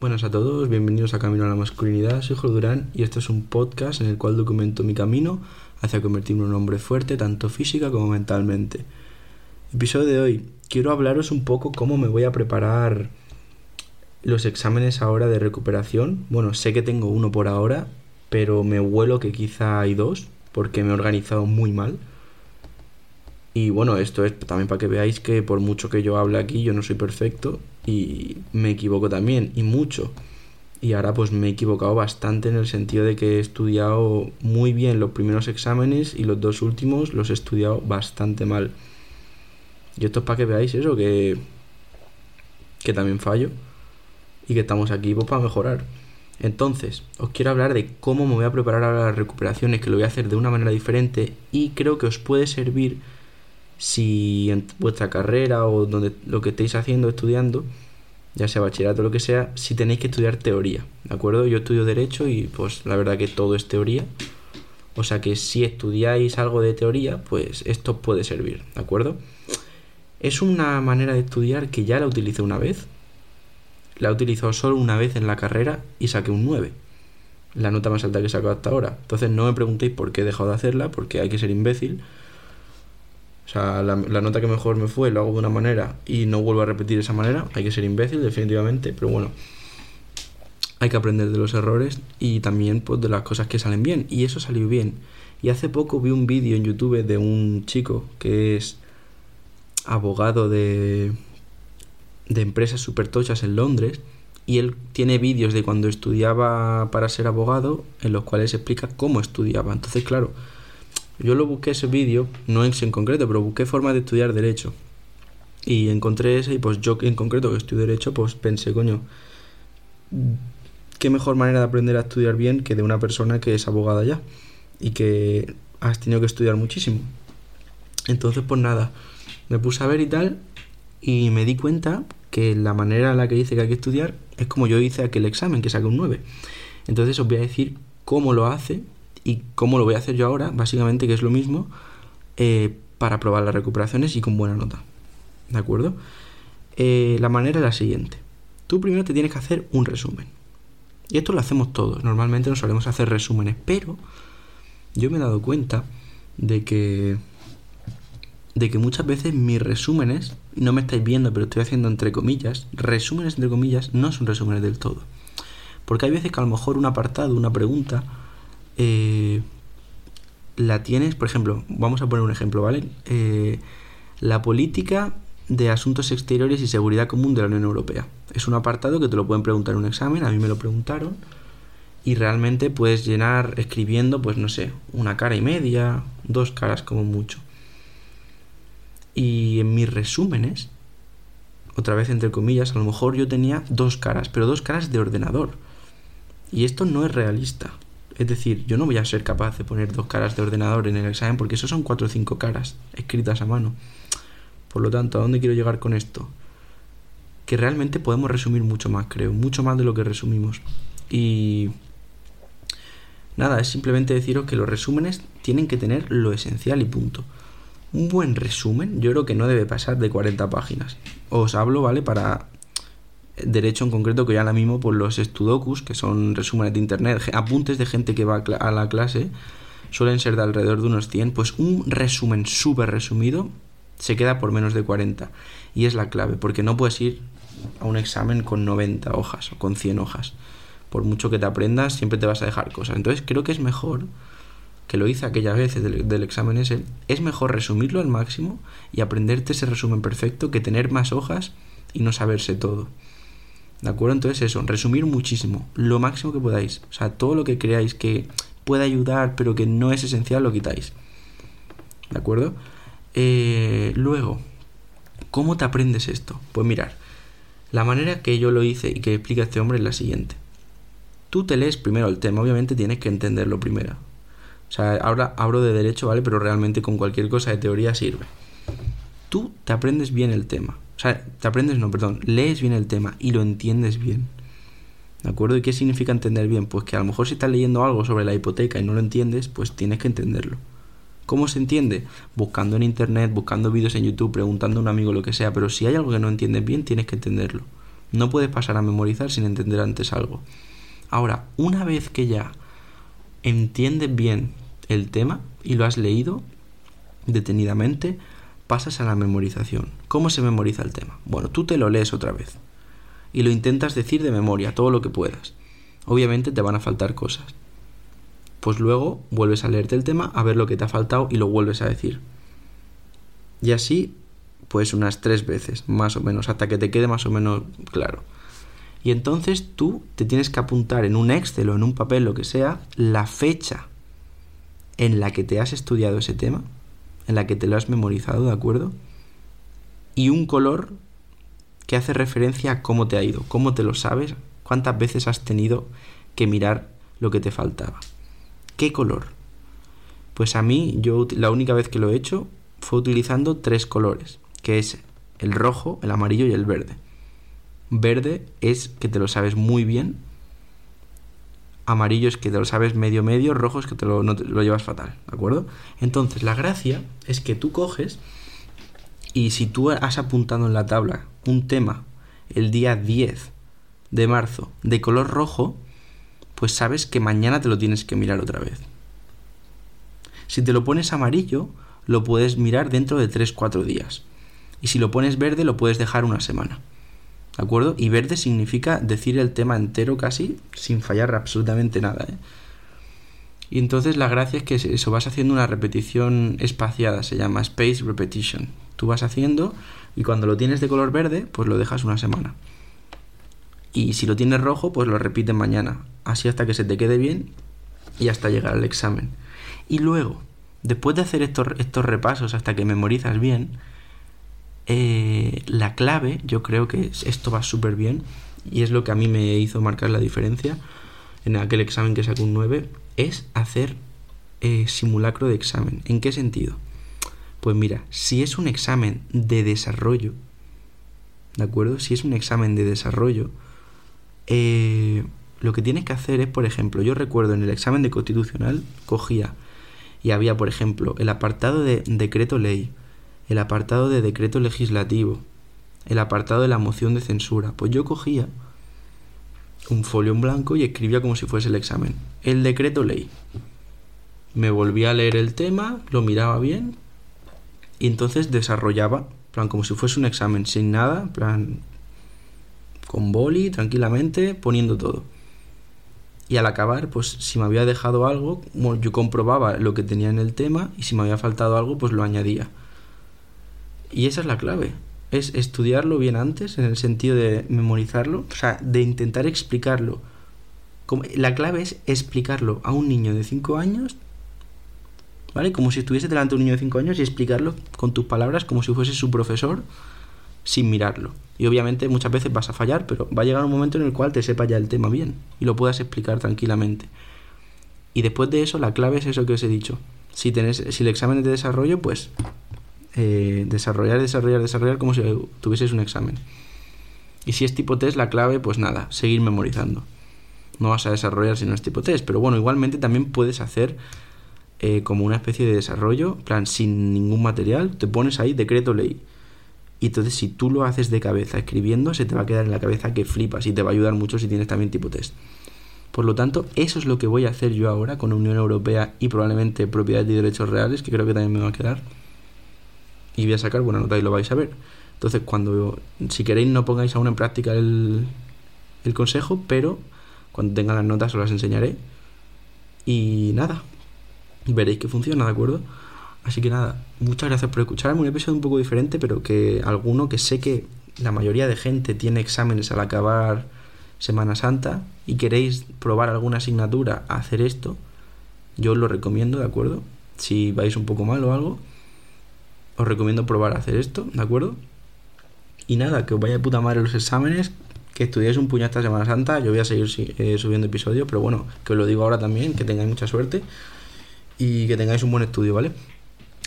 Buenas a todos, bienvenidos a Camino a la Masculinidad, soy Jorge Durán y este es un podcast en el cual documento mi camino hacia convertirme en un hombre fuerte tanto física como mentalmente. Episodio de hoy, quiero hablaros un poco cómo me voy a preparar los exámenes ahora de recuperación. Bueno, sé que tengo uno por ahora, pero me huelo que quizá hay dos porque me he organizado muy mal. Y bueno, esto es también para que veáis que por mucho que yo hable aquí, yo no soy perfecto y me equivoco también, y mucho. Y ahora pues me he equivocado bastante en el sentido de que he estudiado muy bien los primeros exámenes y los dos últimos los he estudiado bastante mal. Y esto es para que veáis eso, que, que también fallo y que estamos aquí pues, para mejorar. Entonces, os quiero hablar de cómo me voy a preparar a las recuperaciones, que lo voy a hacer de una manera diferente y creo que os puede servir si en vuestra carrera o donde lo que estéis haciendo, estudiando, ya sea bachillerato o lo que sea, si tenéis que estudiar teoría, ¿de acuerdo? Yo estudio derecho y pues la verdad que todo es teoría. O sea que si estudiáis algo de teoría, pues esto puede servir, ¿de acuerdo? Es una manera de estudiar que ya la utilicé una vez. La he utilizado solo una vez en la carrera y saqué un 9. La nota más alta que he sacado hasta ahora. Entonces no me preguntéis por qué he dejado de hacerla, porque hay que ser imbécil o sea, la, nota que mejor me fue lo hago de una manera y no vuelvo a repetir esa manera. Hay que ser imbécil, definitivamente, pero bueno, hay que aprender de los errores y también pues, de las cosas que salen bien. Y eso salió bien. Y hace poco vi un vídeo en YouTube de un chico que es abogado de, de empresas super tochas en Londres. Y él tiene vídeos de cuando estudiaba para ser abogado en los cuales explica cómo estudiaba. Entonces, claro, yo lo busqué ese vídeo, no es en concreto, pero busqué formas de estudiar derecho. Y encontré ese y pues yo en concreto que estudio derecho, pues pensé, coño, qué mejor manera de aprender a estudiar bien que de una persona que es abogada ya y que has tenido que estudiar muchísimo. Entonces, pues nada, me puse a ver y tal y me di cuenta que la manera en la que dice que hay que estudiar es como yo hice aquel examen, que saqué un 9. Entonces os voy a decir cómo lo hace y cómo lo voy a hacer yo ahora, básicamente que es lo mismo, eh, para probar las recuperaciones y con buena nota. ¿De acuerdo? Eh, la manera es la siguiente. Tú primero te tienes que hacer un resumen. Y esto lo hacemos todos. Normalmente nos solemos hacer resúmenes. Pero yo me he dado cuenta de que. De que muchas veces mis resúmenes, no me estáis viendo, pero estoy haciendo entre comillas, resúmenes entre comillas, no son resúmenes del todo. Porque hay veces que a lo mejor un apartado, una pregunta, eh, la tienes, por ejemplo, vamos a poner un ejemplo, ¿vale? Eh, la política de asuntos exteriores y seguridad común de la Unión Europea. Es un apartado que te lo pueden preguntar en un examen, a mí me lo preguntaron, y realmente puedes llenar escribiendo, pues no sé, una cara y media, dos caras como mucho. Y en mis resúmenes, otra vez entre comillas, a lo mejor yo tenía dos caras, pero dos caras de ordenador. Y esto no es realista. Es decir, yo no voy a ser capaz de poner dos caras de ordenador en el examen porque eso son cuatro o cinco caras escritas a mano. Por lo tanto, ¿a dónde quiero llegar con esto? Que realmente podemos resumir mucho más, creo, mucho más de lo que resumimos. Y nada, es simplemente deciros que los resúmenes tienen que tener lo esencial y punto. Un buen resumen yo creo que no debe pasar de 40 páginas. Os hablo, ¿vale? Para derecho en concreto que ya ahora mismo por los estudokus, que son resúmenes de internet, apuntes de gente que va a la clase, suelen ser de alrededor de unos 100, pues un resumen súper resumido se queda por menos de 40. Y es la clave, porque no puedes ir a un examen con 90 hojas o con 100 hojas. Por mucho que te aprendas, siempre te vas a dejar cosas. Entonces creo que es mejor, que lo hice aquella vez del, del examen ese, es mejor resumirlo al máximo y aprenderte ese resumen perfecto que tener más hojas y no saberse todo. ¿De acuerdo? Entonces eso, resumir muchísimo, lo máximo que podáis. O sea, todo lo que creáis que puede ayudar pero que no es esencial lo quitáis. ¿De acuerdo? Eh, luego, ¿cómo te aprendes esto? Pues mirar, la manera que yo lo hice y que explica este hombre es la siguiente. Tú te lees primero el tema, obviamente tienes que entenderlo primero. O sea, ahora hablo de derecho, ¿vale? Pero realmente con cualquier cosa de teoría sirve. Tú te aprendes bien el tema o sea, te aprendes, no, perdón, lees bien el tema y lo entiendes bien. ¿De acuerdo? ¿Y qué significa entender bien? Pues que a lo mejor si estás leyendo algo sobre la hipoteca y no lo entiendes, pues tienes que entenderlo. ¿Cómo se entiende? Buscando en internet, buscando vídeos en YouTube, preguntando a un amigo lo que sea, pero si hay algo que no entiendes bien, tienes que entenderlo. No puedes pasar a memorizar sin entender antes algo. Ahora, una vez que ya entiendes bien el tema y lo has leído detenidamente, pasas a la memorización. ¿Cómo se memoriza el tema? Bueno, tú te lo lees otra vez y lo intentas decir de memoria, todo lo que puedas. Obviamente te van a faltar cosas. Pues luego vuelves a leerte el tema, a ver lo que te ha faltado y lo vuelves a decir. Y así, pues unas tres veces, más o menos, hasta que te quede más o menos claro. Y entonces tú te tienes que apuntar en un Excel o en un papel, lo que sea, la fecha en la que te has estudiado ese tema, en la que te lo has memorizado, ¿de acuerdo? Y un color que hace referencia a cómo te ha ido, cómo te lo sabes, cuántas veces has tenido que mirar lo que te faltaba. ¿Qué color? Pues a mí, yo la única vez que lo he hecho fue utilizando tres colores, que es el rojo, el amarillo y el verde. Verde es que te lo sabes muy bien. Amarillo es que te lo sabes medio medio, rojo es que te lo, lo llevas fatal, ¿de acuerdo? Entonces, la gracia es que tú coges y si tú has apuntado en la tabla un tema el día 10 de marzo de color rojo, pues sabes que mañana te lo tienes que mirar otra vez. Si te lo pones amarillo, lo puedes mirar dentro de 3-4 días. Y si lo pones verde, lo puedes dejar una semana. ¿De acuerdo? Y verde significa decir el tema entero casi sin fallar absolutamente nada. ¿eh? Y entonces la gracia es que eso vas haciendo una repetición espaciada, se llama space repetition. Tú vas haciendo y cuando lo tienes de color verde, pues lo dejas una semana. Y si lo tienes rojo, pues lo repites mañana. Así hasta que se te quede bien y hasta llegar al examen. Y luego, después de hacer estos, estos repasos hasta que memorizas bien, eh, la clave, yo creo que esto va súper bien y es lo que a mí me hizo marcar la diferencia en aquel examen que sacó un 9, es hacer eh, simulacro de examen. ¿En qué sentido? Pues mira, si es un examen de desarrollo, ¿de acuerdo? Si es un examen de desarrollo, eh, lo que tienes que hacer es, por ejemplo, yo recuerdo en el examen de constitucional, cogía y había, por ejemplo, el apartado de decreto ley, el apartado de decreto legislativo, el apartado de la moción de censura. Pues yo cogía un folio en blanco y escribía como si fuese el examen. El decreto ley. Me volvía a leer el tema, lo miraba bien y entonces desarrollaba, plan como si fuese un examen, sin nada, plan con boli, tranquilamente, poniendo todo. Y al acabar, pues si me había dejado algo, yo comprobaba lo que tenía en el tema y si me había faltado algo, pues lo añadía. Y esa es la clave es estudiarlo bien antes, en el sentido de memorizarlo, o sea, de intentar explicarlo. La clave es explicarlo a un niño de 5 años, ¿vale? Como si estuviese delante de un niño de 5 años y explicarlo con tus palabras como si fuese su profesor, sin mirarlo. Y obviamente muchas veces vas a fallar, pero va a llegar un momento en el cual te sepa ya el tema bien y lo puedas explicar tranquilamente. Y después de eso, la clave es eso que os he dicho. Si, tenés, si el examen es de desarrollo, pues eh, desarrollar, desarrollar, desarrollar como si tuvieses un examen. Y si es tipo test, la clave, pues nada, seguir memorizando. No vas a desarrollar si no es tipo test, pero bueno, igualmente también puedes hacer eh, como una especie de desarrollo, plan, sin ningún material, te pones ahí decreto ley. Y entonces si tú lo haces de cabeza escribiendo, se te va a quedar en la cabeza que flipas y te va a ayudar mucho si tienes también tipo test. Por lo tanto, eso es lo que voy a hacer yo ahora con Unión Europea y probablemente propiedad y derechos reales, que creo que también me va a quedar y voy a sacar buena nota y lo vais a ver. Entonces, cuando, si queréis, no pongáis aún en práctica el, el consejo, pero cuando tenga las notas os las enseñaré. Y nada, veréis que funciona, ¿de acuerdo? Así que nada, muchas gracias por escucharme. Un episodio un poco diferente, pero que alguno que sé que la mayoría de gente tiene exámenes al acabar Semana Santa y queréis probar alguna asignatura a hacer esto, yo os lo recomiendo, ¿de acuerdo? Si vais un poco mal o algo, os recomiendo probar a hacer esto, ¿de acuerdo? Y nada, que os vaya de puta madre los exámenes, que estudiéis un puño esta Semana Santa, yo voy a seguir eh, subiendo episodios, pero bueno, que os lo digo ahora también, que tengáis mucha suerte y que tengáis un buen estudio, ¿vale?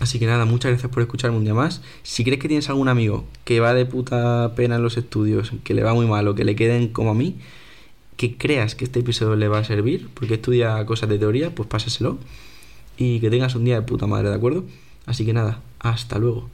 Así que nada, muchas gracias por escucharme un día más. Si crees que tienes algún amigo que va de puta pena en los estudios, que le va muy mal o que le queden como a mí, que creas que este episodio le va a servir, porque estudia cosas de teoría, pues pásaselo. Y que tengas un día de puta madre, ¿de acuerdo? Así que nada, hasta luego.